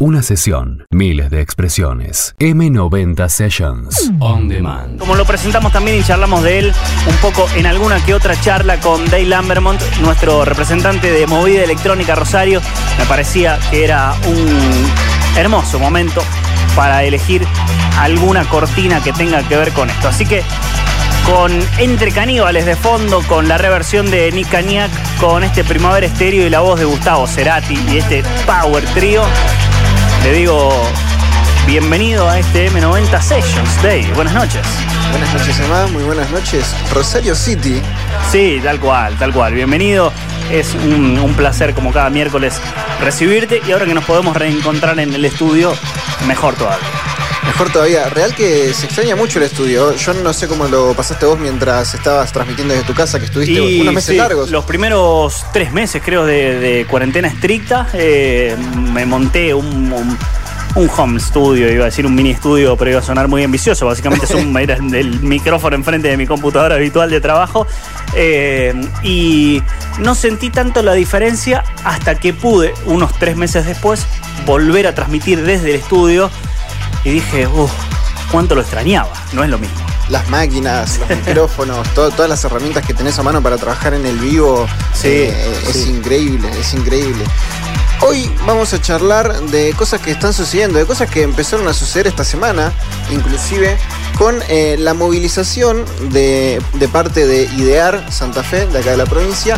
Una sesión, miles de expresiones. M90 Sessions. On demand. Como lo presentamos también y charlamos de él un poco en alguna que otra charla con Dave Lambermont, nuestro representante de movida electrónica Rosario, me parecía que era un hermoso momento para elegir alguna cortina que tenga que ver con esto. Así que con Entre Caníbales de fondo, con la reversión de Nick Cagnac, con este Primavera Estéreo y la voz de Gustavo Cerati y este Power Trio, le digo bienvenido a este M90 Sessions Day. Buenas noches. Buenas noches, Emma. Muy buenas noches. Rosario City. Sí, tal cual, tal cual. Bienvenido. Es un, un placer, como cada miércoles, recibirte. Y ahora que nos podemos reencontrar en el estudio, mejor todavía. Mejor todavía. Real que se extraña mucho el estudio. Yo no sé cómo lo pasaste vos mientras estabas transmitiendo desde tu casa, que estuviste Y unos meses sí, largos. Los primeros tres meses, creo, de, de cuarentena estricta, eh, me monté un, un- un home studio, iba a decir un mini estudio, pero iba a sonar muy ambicioso. Básicamente es un, era el, el micrófono enfrente de mi computadora habitual de trabajo. Eh, y no sentí tanto la diferencia hasta que pude, unos tres meses después, volver a transmitir desde el estudio. Y dije, uff, cuánto lo extrañaba. No es lo mismo. Las máquinas, los micrófonos, todo- todas las herramientas que tenés a mano para trabajar en el vivo. Sí, eh, Es sí. increíble, es increíble. Hoy vamos a charlar de cosas que están sucediendo, de cosas que empezaron a suceder esta semana, inclusive con eh, la movilización de, de parte de IDEAR Santa Fe, de acá de la provincia,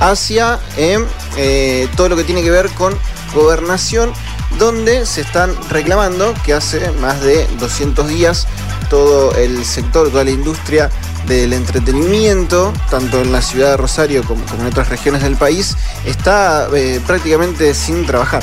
hacia eh, eh, todo lo que tiene que ver con gobernación, donde se están reclamando que hace más de 200 días todo el sector, toda la industria del entretenimiento, tanto en la ciudad de Rosario como, en otras regiones del país, está eh, prácticamente sin trabajar.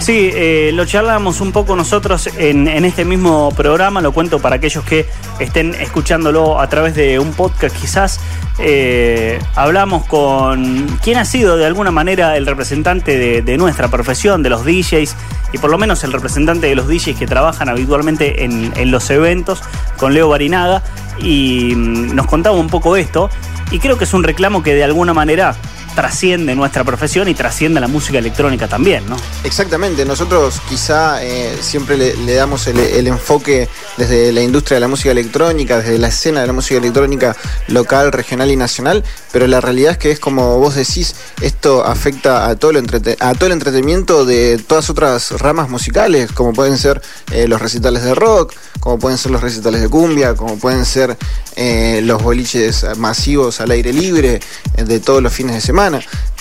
Sí, eh, lo charlamos un poco nosotros en, este mismo programa, lo cuento para aquellos que estén escuchándolo a través de un podcast quizás. Eh, hablamos con quien ha sido de alguna manera el representante de, nuestra profesión, de los DJs, y por lo menos el representante de los DJs que trabajan habitualmente en, en los eventos, con Leo Barinaga, y mm, nos contaba un poco esto, y creo que es un reclamo que de alguna manera trasciende nuestra profesión y trasciende la música electrónica también, ¿no? Exactamente, nosotros quizá eh, siempre le, damos el, el enfoque desde la industria de la música electrónica, desde la escena de la música electrónica local, regional y nacional, pero la realidad es que es como vos decís, esto afecta a todo, entrete- a todo el entretenimiento de todas otras ramas musicales, como pueden ser eh, los recitales de rock, como pueden ser los recitales de cumbia, como pueden ser eh, los boliches masivos al aire libre de todos los fines de semana.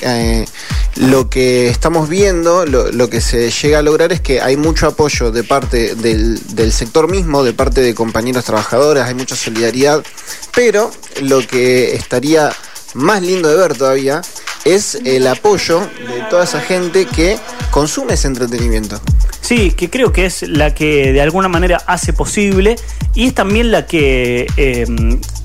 Eh, lo que estamos viendo, lo, que se llega a lograr es que hay mucho apoyo de parte del, sector mismo, de parte de compañeros trabajadores, hay mucha solidaridad, pero lo que estaría más lindo de ver todavía es el apoyo de toda esa gente que consume ese entretenimiento. Sí, que creo que es la que de alguna manera hace posible y es también la que eh,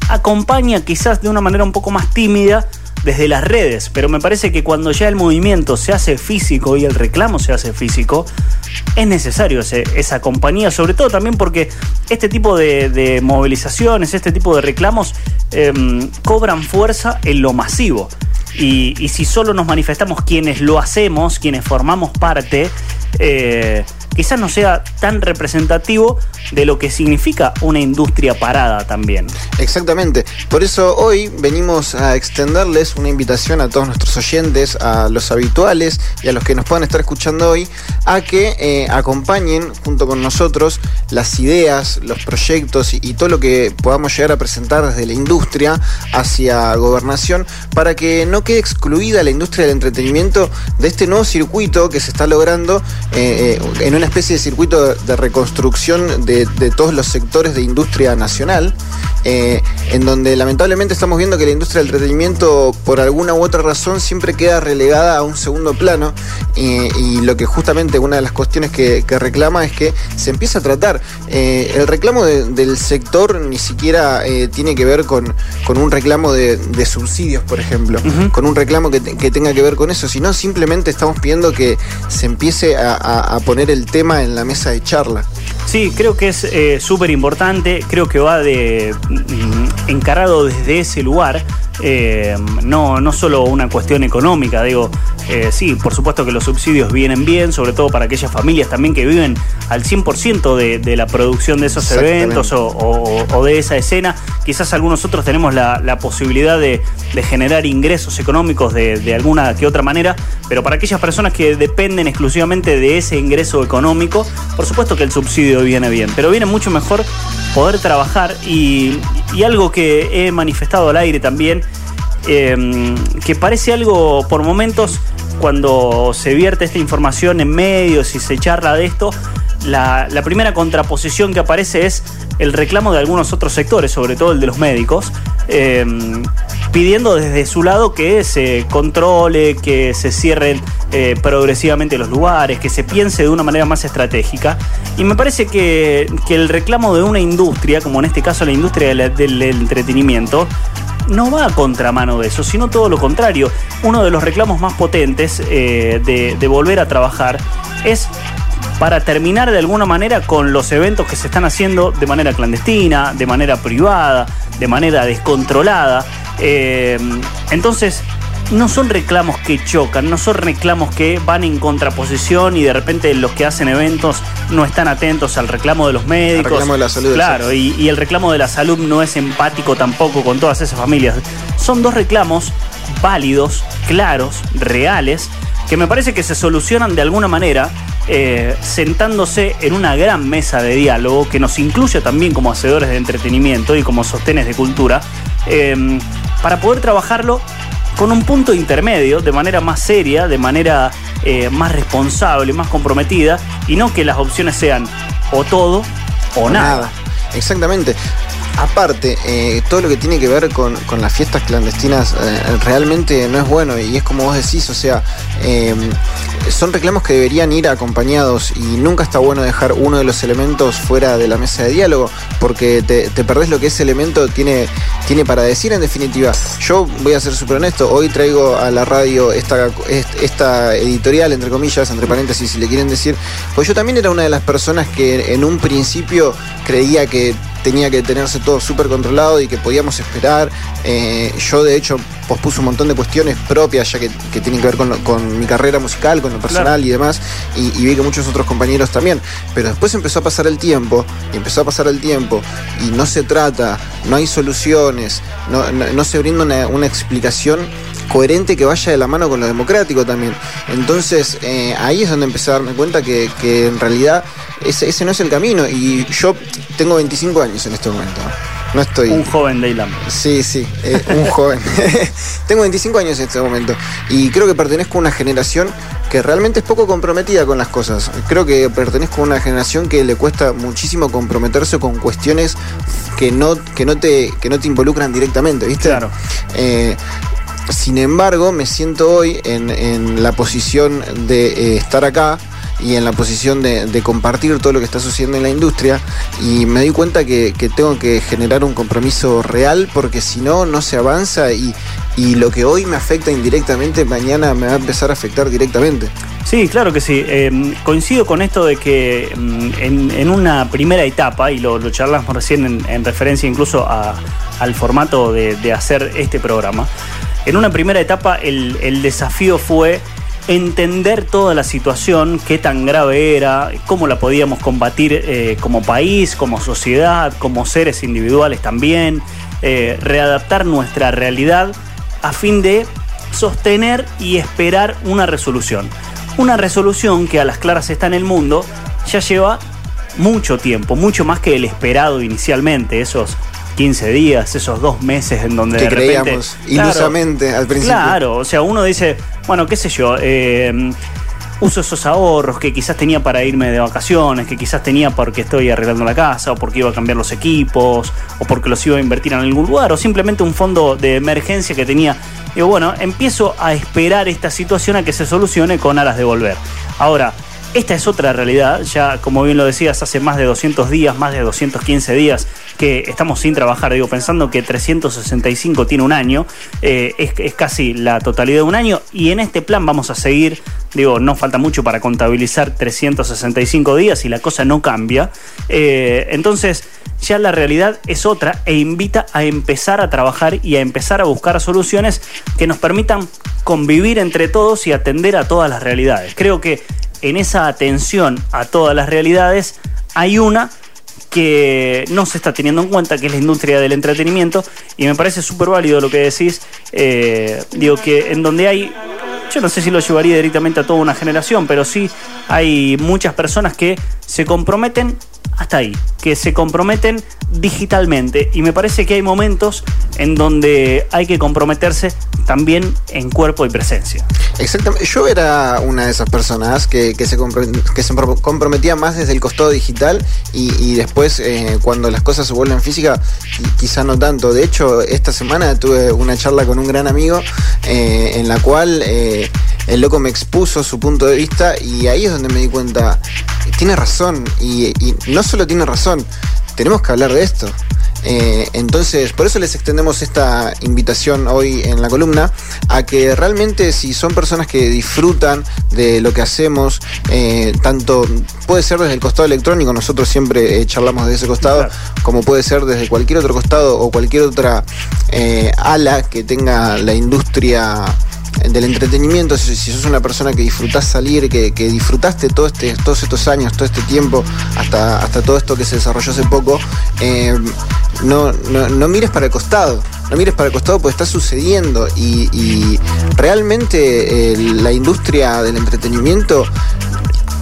acompaña quizás de una manera un poco más tímida desde las redes, pero me parece que cuando ya el movimiento se hace físico y el reclamo se hace físico, es necesario ese- esa compañía, sobre todo también porque este tipo de, movilizaciones, este tipo de reclamos eh, cobran fuerza en lo masivo. Y, y si solo nos manifestamos quienes lo hacemos, quienes formamos parte, eh, quizás no sea tan representativo de lo que significa una industria parada también. Exactamente. Por eso hoy venimos a extenderles una invitación a todos nuestros oyentes, a los habituales y a los que nos puedan estar escuchando hoy, a que eh, acompañen junto con nosotros las ideas, los proyectos y, todo lo que podamos llegar a presentar desde la industria hacia gobernación para que no quede excluida la industria del entretenimiento de este nuevo circuito que se está logrando eh, eh, en una especie de circuito de reconstrucción de, de todos los sectores de industria nacional, eh, en donde lamentablemente estamos viendo que la industria del entretenimiento por alguna u otra razón siempre queda relegada a un segundo plano eh, y lo que justamente una de las cuestiones que, que reclama es que se empieza a tratar. eh, el reclamo de- del sector ni siquiera tiene que ver con, con un reclamo de, de subsidios, por ejemplo, con un reclamo que, te- que tenga que ver con eso, sino simplemente estamos pidiendo que se empiece a, a- a poner el tema en la mesa de charla. Sí, creo que es eh, súper importante, creo que va de mm, encarado desde ese lugar. Eh, no, no solo una cuestión económica, digo, eh, sí, por supuesto que los subsidios vienen bien, sobre todo para aquellas familias también que viven al 100% de, de, la producción de esos eventos o, de esa escena. Quizás algunos otros tenemos la, posibilidad de, generar ingresos económicos de, alguna que otra manera, pero para aquellas personas que dependen exclusivamente de ese ingreso económico, por supuesto que el subsidio viene bien, pero viene mucho mejor poder trabajar y, y algo que he manifestado al aire también Em, que parece algo por momentos cuando se vierte esta información en medios y se charla de esto, la, primera contraposición que aparece es el reclamo de algunos otros sectores, sobre todo el de los médicos, em, pidiendo desde su lado que se controle, que se cierren eh, progresivamente los lugares, que se piense de una manera más estratégica. Y me parece que, el reclamo de una industria, como en este caso la industria del entretenimiento, no va a contramano de eso, sino todo lo contrario. Uno de los reclamos más potentes eh, de, volver a trabajar es para terminar de alguna manera con los eventos que se están haciendo de manera clandestina, de manera privada, de manera descontrolada. Eh, entonces, no son reclamos que chocan, no son reclamos que van en contraposición y de repente los que hacen eventos no están atentos al reclamo de los médicos. El reclamo de la salud. Claro, y, el reclamo de la salud no es empático tampoco con todas esas familias. Son dos reclamos válidos, claros, reales, que me parece que se solucionan de alguna manera eh, sentándose en una gran mesa de diálogo que nos incluye también como hacedores de entretenimiento y como sostenes de cultura, eh, para poder trabajarlo con un punto intermedio, de manera más seria, de manera eh, más responsable, más comprometida, y no que las opciones sean o todo o, nada. Exactamente. Aparte, eh, todo lo que tiene que ver con, las fiestas clandestinas eh, realmente no es bueno y es como vos decís, o sea, son reclamos que deberían ir acompañados y nunca está bueno dejar uno de los elementos fuera de la mesa de diálogo porque te, perdés lo que ese elemento tiene, tiene para decir en definitiva. Yo voy a ser súper honesto, hoy traigo a la radio esta, esta editorial, entre comillas, entre paréntesis si le quieren decir, pues yo también era una de las personas que en un principio creía que tenía que tenerse todo súper controlado y que podíamos esperar. Eh, yo de hecho pospuse un montón de cuestiones propias ya que, tienen que ver con, mi carrera musical, con lo personal y demás, y, vi que muchos otros compañeros también. Pero después empezó a pasar el tiempo, y empezó a pasar el tiempo, y no se trata, no hay soluciones, no, se brinda una, explicación coherente que vaya de la mano con lo democrático también. Entonces eh, ahí es donde empecé a darme cuenta que, en realidad ese, ese, no es el camino. Y yo tengo 25 años en este momento. No estoy. Un joven de Islam. Sí, sí, eh, un joven. Tengo 25 años en este momento y creo que pertenezco a una generación que realmente es poco comprometida con las cosas. Creo que pertenezco a una generación que le cuesta muchísimo comprometerse con cuestiones que no, que no, te, que no te involucran directamente, ¿viste? Claro. Eh, sin embargo, me siento hoy en, la posición de eh, estar acá y en la posición de, compartir todo lo que está sucediendo en la industria y me di cuenta que, tengo que generar un compromiso real porque si no, no se avanza y, lo que hoy me afecta indirectamente, mañana me va a empezar a afectar directamente. Sí, claro que sí. Em, coincido con esto de que em, en, una primera etapa, y lo, charlamos recién en, referencia incluso al formato de, hacer este programa, en una primera etapa el, desafío fue entender toda la situación, qué tan grave era, cómo la podíamos combatir eh, como país, como sociedad, como seres individuales también, eh, readaptar nuestra realidad a fin de sostener y esperar una resolución. Una resolución que a las claras está en el mundo ya lleva mucho tiempo, mucho más que el esperado inicialmente, esos 15 días, esos dos meses en donde que creíamos ilusamente al principio. Claro, o sea, uno dice, bueno, qué sé yo, eh, uso esos ahorros que quizás tenía para irme de vacaciones, que quizás tenía porque estoy arreglando la casa, o porque iba a cambiar los equipos, o porque los iba a invertir en algún lugar, o simplemente un fondo de emergencia que tenía. Digo, bueno, empiezo a esperar esta situación a que se solucione con aras de volver. Ahora, esta es otra realidad, ya como bien lo decías, hace más de 200 días, más de 215 días que estamos sin trabajar, digo, pensando que 365 tiene un año, eh, es, casi la totalidad de un año, y en este plan vamos a seguir, digo, no falta mucho para contabilizar 365 días y la cosa no cambia. Eh, entonces, ya la realidad es otra e invita a empezar a trabajar y a empezar a buscar soluciones que nos permitan convivir entre todos y atender a todas las realidades. Creo que en esa atención a todas las realidades hay una que no se está teniendo en cuenta, que es la industria del entretenimiento, y me parece súper válido lo que decís, eh, digo que en donde hay, yo no sé si lo llevaría directamente a toda una generación, pero sí hay muchas personas que se comprometen hasta ahí, que se comprometen digitalmente. Y me parece que hay momentos en donde hay que comprometerse también en cuerpo y presencia. Exactamente. Yo era una de esas personas que, se, que se comprometía más desde el costado digital y, después eh, cuando las cosas se vuelven físicas, quizá no tanto. De hecho, esta semana tuve una charla con un gran amigo eh, en la cual eh, el loco me expuso su punto de vista y ahí es donde me di cuenta, tiene razón y no solo tiene razón, tenemos que hablar de esto. Eh, entonces, por eso les extendemos esta invitación hoy en la columna, a que realmente si son personas que disfrutan de lo que hacemos, eh, tanto puede ser desde el costado electrónico, nosotros siempre eh, charlamos de ese costado, como puede ser desde cualquier otro costado o cualquier otra ala que tenga la industria del entretenimiento, si, sos una persona que disfrutás salir, que, disfrutaste todo este, todos estos años, todo este tiempo, hasta, hasta todo esto que se desarrolló hace poco, eh, no, no, mires para el costado, no mires para el costado porque está sucediendo y, realmente eh, la industria del entretenimiento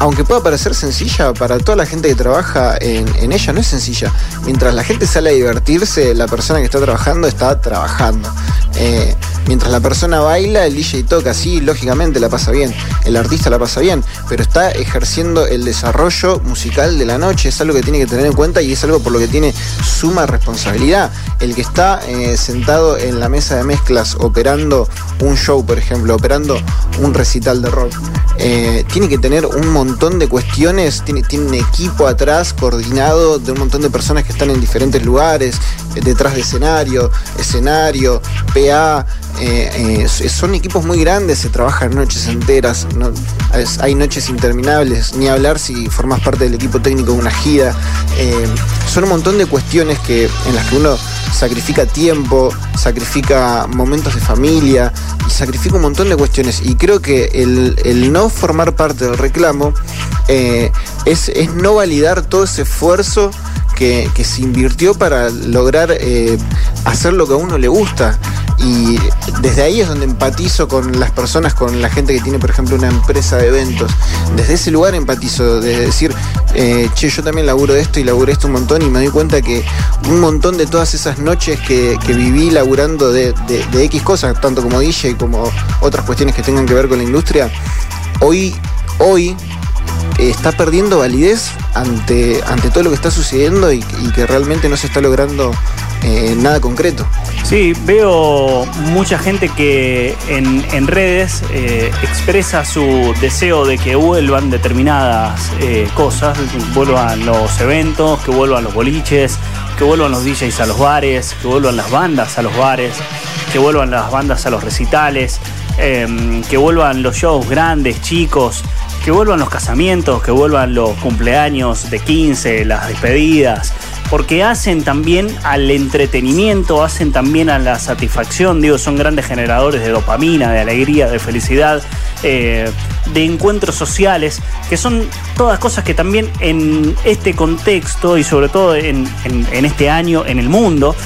aunque pueda parecer sencilla, para toda la gente que trabaja en, ella no es sencilla. Mientras la gente sale a divertirse, la persona que está trabajando está trabajando. Eh, mientras la persona baila, el DJ toca, sí, lógicamente la pasa bien, el artista la pasa bien, pero está ejerciendo el desarrollo musical de la noche, es algo que tiene que tener en cuenta y es algo por lo que tiene suma responsabilidad. El que está eh, sentado en la mesa de mezclas operando un show, por ejemplo, operando un recital de rock, eh, tiene que tener un montón de cuestiones, tiene, tiene un equipo atrás coordinado de un montón de personas que están en diferentes lugares, eh, detrás de escenario, escenario, PA, eh, son equipos muy grandes, se trabajan noches enteras, hay noches interminables, ni hablar si formas parte del equipo técnico de una gira. son un montón de cuestiones que, en las que uno sacrifica tiempo, sacrifica momentos de familia sacrifica un montón de cuestiones. Y creo que el, no formar parte del reclamo eh, es, no validar todo ese esfuerzo que, se invirtió para lograr eh, hacer lo que a uno le gusta. Y desde ahí es donde empatizo con las personas, con la gente que tiene, por ejemplo, una empresa de eventos. Desde ese lugar empatizo, de decir, eh, che, yo también laburo esto y laburo esto un montón y me doy cuenta que un montón de todas esas noches que, viví laburando de, X cosas, tanto como DJ como otras cuestiones que tengan que ver con la industria, hoy, hoy está perdiendo validez ante, ante todo lo que está sucediendo y, que realmente no se está logrando eh, nada concreto. Sí, veo mucha gente que en, redes eh, expresa su deseo de que vuelvan determinadas eh, cosas, vuelvan los eventos, que vuelvan los boliches, que vuelvan los DJs a los bares, que vuelvan las bandas a los bares, que vuelvan las bandas a los recitales, em, que vuelvan los shows grandes, chicos, que vuelvan los casamientos, que vuelvan los cumpleaños de 15, las despedidas, porque hacen también al entretenimiento, hacen también a la satisfacción, digo, son grandes generadores de dopamina, de alegría, de felicidad, eh, de encuentros sociales, que son todas cosas que también en este contexto y sobre todo en este año en el mundo,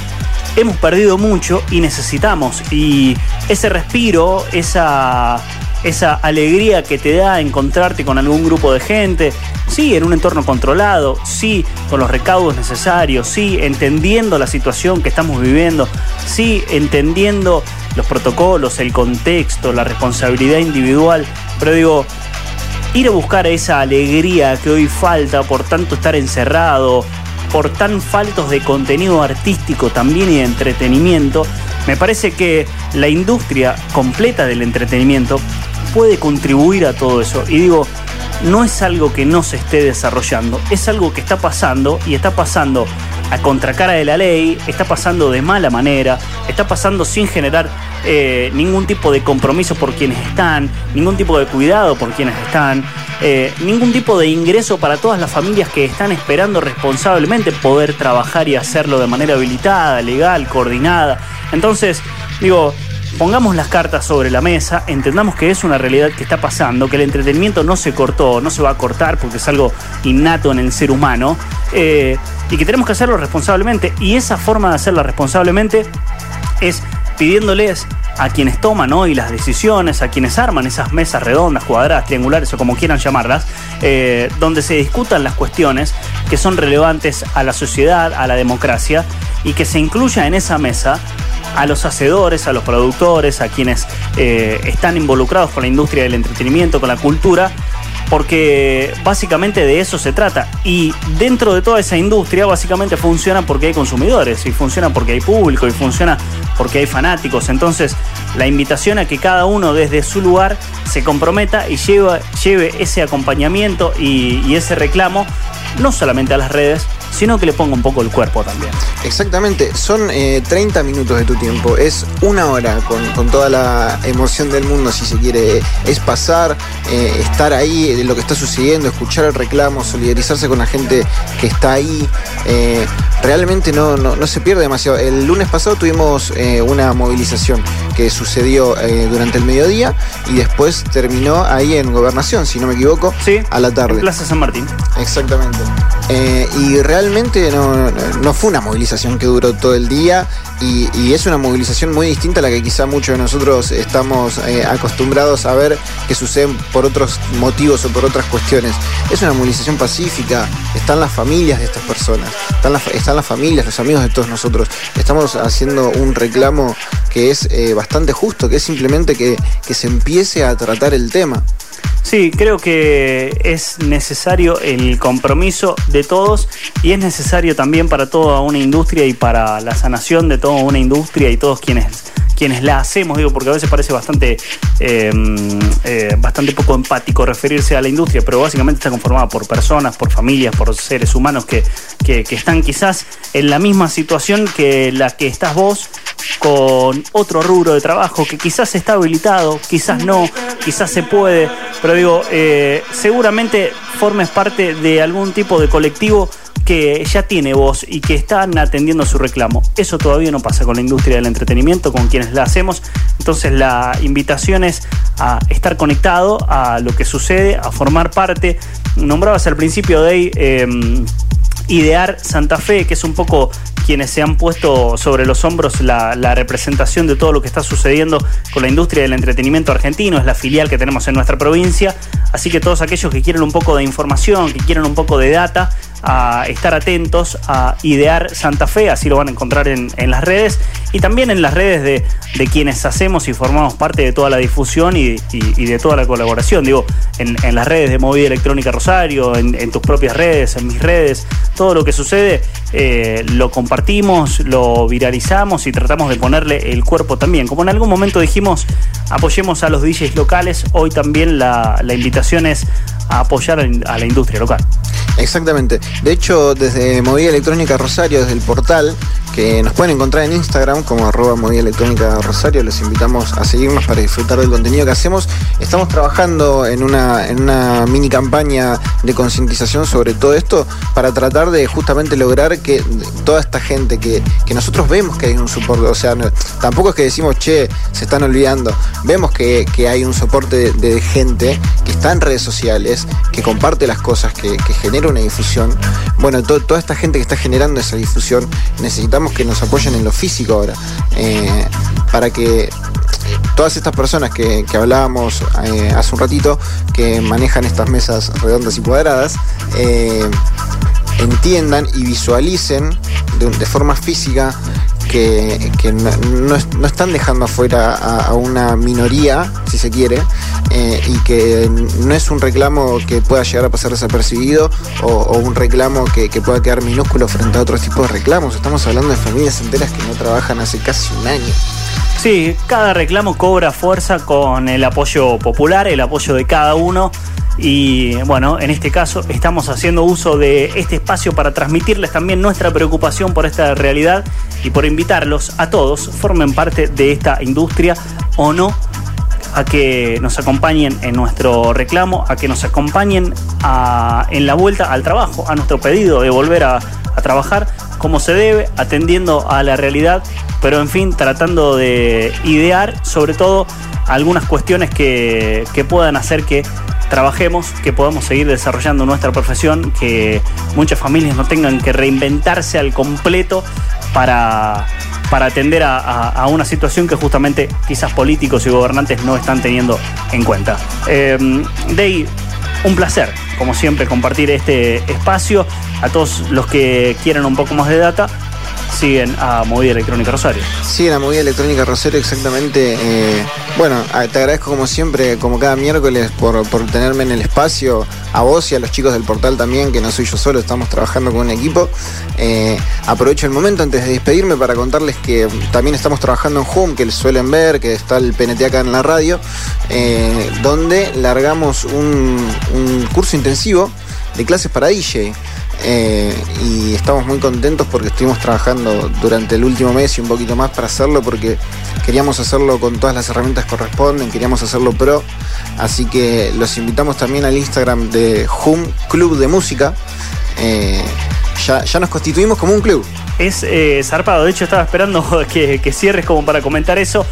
hemos perdido mucho y necesitamos. Y ese respiro, esa esa alegría que te da encontrarte con algún grupo de gente, sí, en un entorno controlado, sí, con los recaudos necesarios, sí, entendiendo la situación que estamos viviendo, sí, entendiendo los protocolos, el contexto, la responsabilidad individual, pero digo, ir a buscar esa alegría que hoy falta por tanto estar encerrado, por tan faltos de contenido artístico también y de entretenimiento, me parece que la industria completa del entretenimiento puede contribuir a todo eso. Y digo, no es algo que no se esté desarrollando, es algo que está pasando y está pasando a contracara de la ley, está pasando de mala manera, está pasando sin generar eh, ningún tipo de compromiso por quienes están, ningún tipo de cuidado por quienes están, eh, ningún tipo de ingreso para todas las familias que están esperando responsablemente poder trabajar y hacerlo de manera habilitada, legal, coordinada. Entonces, digo, pongamos las cartas sobre la mesa, entendamos que es una realidad que está pasando, que el entretenimiento no se cortó, no se va a cortar porque es algo innato en el ser humano, eh, y que tenemos que hacerlo responsablemente. Y esa forma de hacerlo responsablemente es pidiéndoles a quienes toman hoy las decisiones, a quienes arman esas mesas redondas, cuadradas, triangulares o como quieran llamarlas, eh, donde se discutan las cuestiones que son relevantes a la sociedad, a la democracia, y que se incluya en esa mesa a los hacedores, a los productores, a quienes eh, están involucrados con la industria del entretenimiento, con la cultura, porque básicamente de eso se trata. Y dentro de toda esa industria básicamente funciona porque hay consumidores, y funciona porque hay público, y funciona porque hay fanáticos. Entonces, la invitación a que cada uno desde su lugar se comprometa y lleve, ese acompañamiento y ese reclamo no solamente a las redes, sino que le ponga un poco el cuerpo también. Exactamente, son 30 eh, minutos de tu tiempo, es una hora con, toda la emoción del mundo, si se quiere, es pasar, eh, estar ahí, de lo que está sucediendo, escuchar el reclamo, solidarizarse con la gente que está ahí. Eh, realmente no, no, se pierde demasiado. El lunes pasado tuvimos una movilización que sucedió durante el mediodía y después terminó ahí en Gobernación, si no me equivoco, a la tarde. En Plaza San Martín. Exactamente. y realmente realmente no, fue una movilización que duró todo el día y, es una movilización muy distinta a la que quizá muchos de nosotros estamos eh, acostumbrados a ver que suceden por otros motivos o por otras cuestiones. Es una movilización pacífica, están las familias de estas personas, están, están las familias, los amigos de todos nosotros. Estamos haciendo un reclamo que es eh, bastante justo, que es simplemente que, que se empiece a tratar el tema. Sí, creo que es necesario el compromiso de todos y es necesario también para toda una industria y para la sanación de toda una industria y todos quienes quienes la hacemos, digo, porque a veces parece bastante, em, eh, bastante poco empático referirse a la industria, pero básicamente está conformada por personas, por familias, por seres humanos que, que, que están quizás en la misma situación que la que estás vos con otro rubro de trabajo que quizás está habilitado, quizás no, quizás se puede, pero digo, eh, seguramente formes parte de algún tipo de colectivo que ya tiene voz y que están atendiendo su reclamo. Eso todavía no pasa con la industria del entretenimiento, con quienes la hacemos. Entonces la invitación es a estar conectado a lo que sucede, a formar parte. Nombrabas al principio de eh, idear Santa Fe, que es un poco quienes se han puesto sobre los hombros la, representación de todo lo que está sucediendo con la industria del entretenimiento argentino, es la filial que tenemos en nuestra provincia, así que todos aquellos que quieren un poco de información, que quieren un poco de data, a estar atentos a Idear Santa Fe, así lo van a encontrar en, las redes y también en las redes de, quienes hacemos y formamos parte de toda la difusión y, de toda la colaboración. Digo, en, las redes de Movida Electrónica Rosario, en, tus propias redes, en mis redes, todo lo que sucede eh, lo compartimos, lo viralizamos y tratamos de ponerle el cuerpo también. Como en algún momento dijimos, apoyemos a los DJs locales, hoy también la, la invitación es a apoyar a la industria local. Exactamente. De hecho, desde Movida Electrónica Rosario, desde el portal, que nos pueden encontrar en Instagram como arroba Movida Electrónica Rosario, les invitamos a seguirnos para disfrutar del contenido que hacemos. Estamos trabajando en una, en una mini campaña de concientización sobre todo esto para tratar de justamente lograr que toda esta gente que, nosotros vemos que hay un soporte, o sea, tampoco es que decimos, che, se están olvidando, vemos que, hay un soporte de, gente que está en redes sociales, que comparte las cosas, que, que genera una difusión. Bueno, toda esta gente que está generando esa difusión, necesitamos que nos apoyen en lo físico ahora, eh, para que todas estas personas que, hablábamos eh, hace un ratito, que manejan estas mesas redondas y cuadradas, eh, entiendan y visualicen de, forma física que, no, están dejando afuera a, una minoría, si se quiere, eh, y que no es un reclamo que pueda llegar a pasar desapercibido o, un reclamo que, pueda quedar minúsculo frente a otros tipos de reclamos. Estamos hablando de familias enteras que no trabajan hace casi un año. Sí, cada reclamo cobra fuerza con el apoyo popular, el apoyo de cada uno Y bueno, en este caso estamos haciendo uso de este espacio para transmitirles también nuestra preocupación por esta realidad y por invitarlos a todos, formen parte de esta industria o no, a que nos acompañen en nuestro reclamo, a que nos acompañen en la vuelta al trabajo, a nuestro pedido de volver a, trabajar como se debe, atendiendo a la realidad, pero en fin, tratando de idear sobre todo algunas cuestiones que, que puedan hacer que trabajemos, que podamos seguir desarrollando nuestra profesión, que muchas familias no tengan que reinventarse al completo para, para atender a, una situación que justamente quizás políticos y gobernantes no están teniendo en cuenta. Eh, Dey, un placer, como siempre, compartir este espacio. A todos los que quieran un poco más de data, siguen a Movida Electrónica Rosario. Siguen a Movida Electrónica Rosario, exactamente. Eh, bueno, te agradezco como siempre, como cada miércoles, por, tenerme en el espacio, a vos y a los chicos del portal también, que no soy yo solo, estamos trabajando con un equipo. Eh, aprovecho el momento antes de despedirme para contarles que también estamos trabajando en Home, que suelen ver, que está el PNT acá en la radio, eh, donde largamos un curso intensivo de clases para DJ. Eh, y estamos muy contentos porque estuvimos trabajando durante el último mes y un poquito más para hacerlo porque queríamos hacerlo con todas las herramientas que corresponden, queríamos hacerlo pro, así que los invitamos también al Instagram de Hum Club de Música. Eh, ya, ya nos constituimos como un club es eh, zarpado. De hecho, estaba esperando que, cierres como para comentar eso.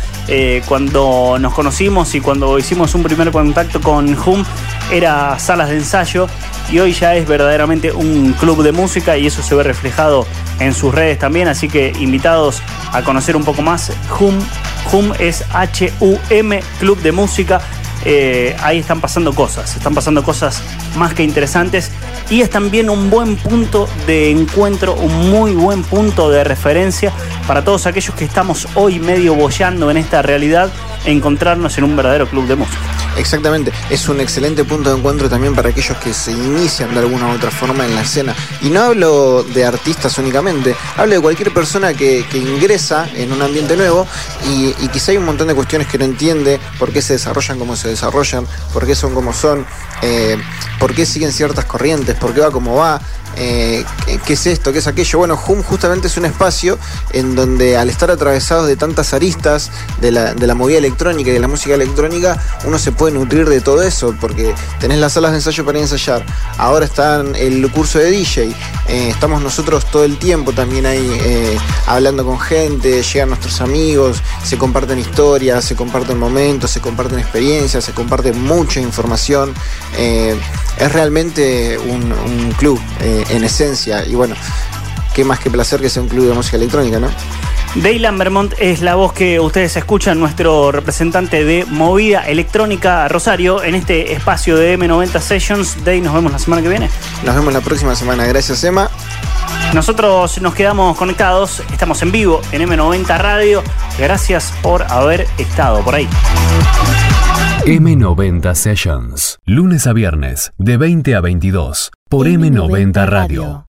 cuando nos conocimos y cuando hicimos un primer contacto con Hum, era salas de ensayo y hoy ya es verdaderamente un club de música y eso se ve reflejado en sus redes también, así que invitados a conocer un poco más, HUM, HUM es H-U-M, Club de Música, eh, ahí están pasando cosas, están pasando cosas más que interesantes y es también un buen punto de encuentro, un muy buen punto de referencia para todos aquellos que estamos hoy medio bollando en esta realidad, encontrarnos en un verdadero club de música. Exactamente, es un excelente punto de encuentro también para aquellos que se inician de alguna u otra forma en la escena. Y no hablo de artistas únicamente, hablo de cualquier persona que, ingresa en un ambiente nuevo y, y quizá hay un montón de cuestiones que no entiende, por qué se desarrollan como se desarrollan, por qué son como son, eh, por qué siguen ciertas corrientes, por qué va como va, eh, qué es esto, qué es aquello. Bueno, HUM justamente es un espacio en donde al estar atravesados de tantas aristas de la, de la movida electrónica y de la música electrónica, uno se puede nutrir de todo eso, porque tenés las salas de ensayo para ensayar, ahora está el curso de DJ, eh, estamos nosotros todo el tiempo también ahí hablando con gente, llegan nuestros amigos, se comparten historias, se comparten momentos, se comparten experiencias, se comparte mucha información. Eh, es realmente un, club eh, en esencia y bueno, qué más que placer que sea un club de música electrónica, ¿no? Daylan Vermont es la voz que ustedes escuchan, nuestro representante de Movida Electrónica Rosario, en este espacio de M90 Sessions. Day, nos vemos la semana que viene. Nos vemos la próxima semana. Gracias, Emma. Nosotros nos quedamos conectados, estamos en vivo en M90 Radio. Gracias por haber estado por ahí. M90 Sessions, lunes a viernes, de 20 a 22, por M90 Radio.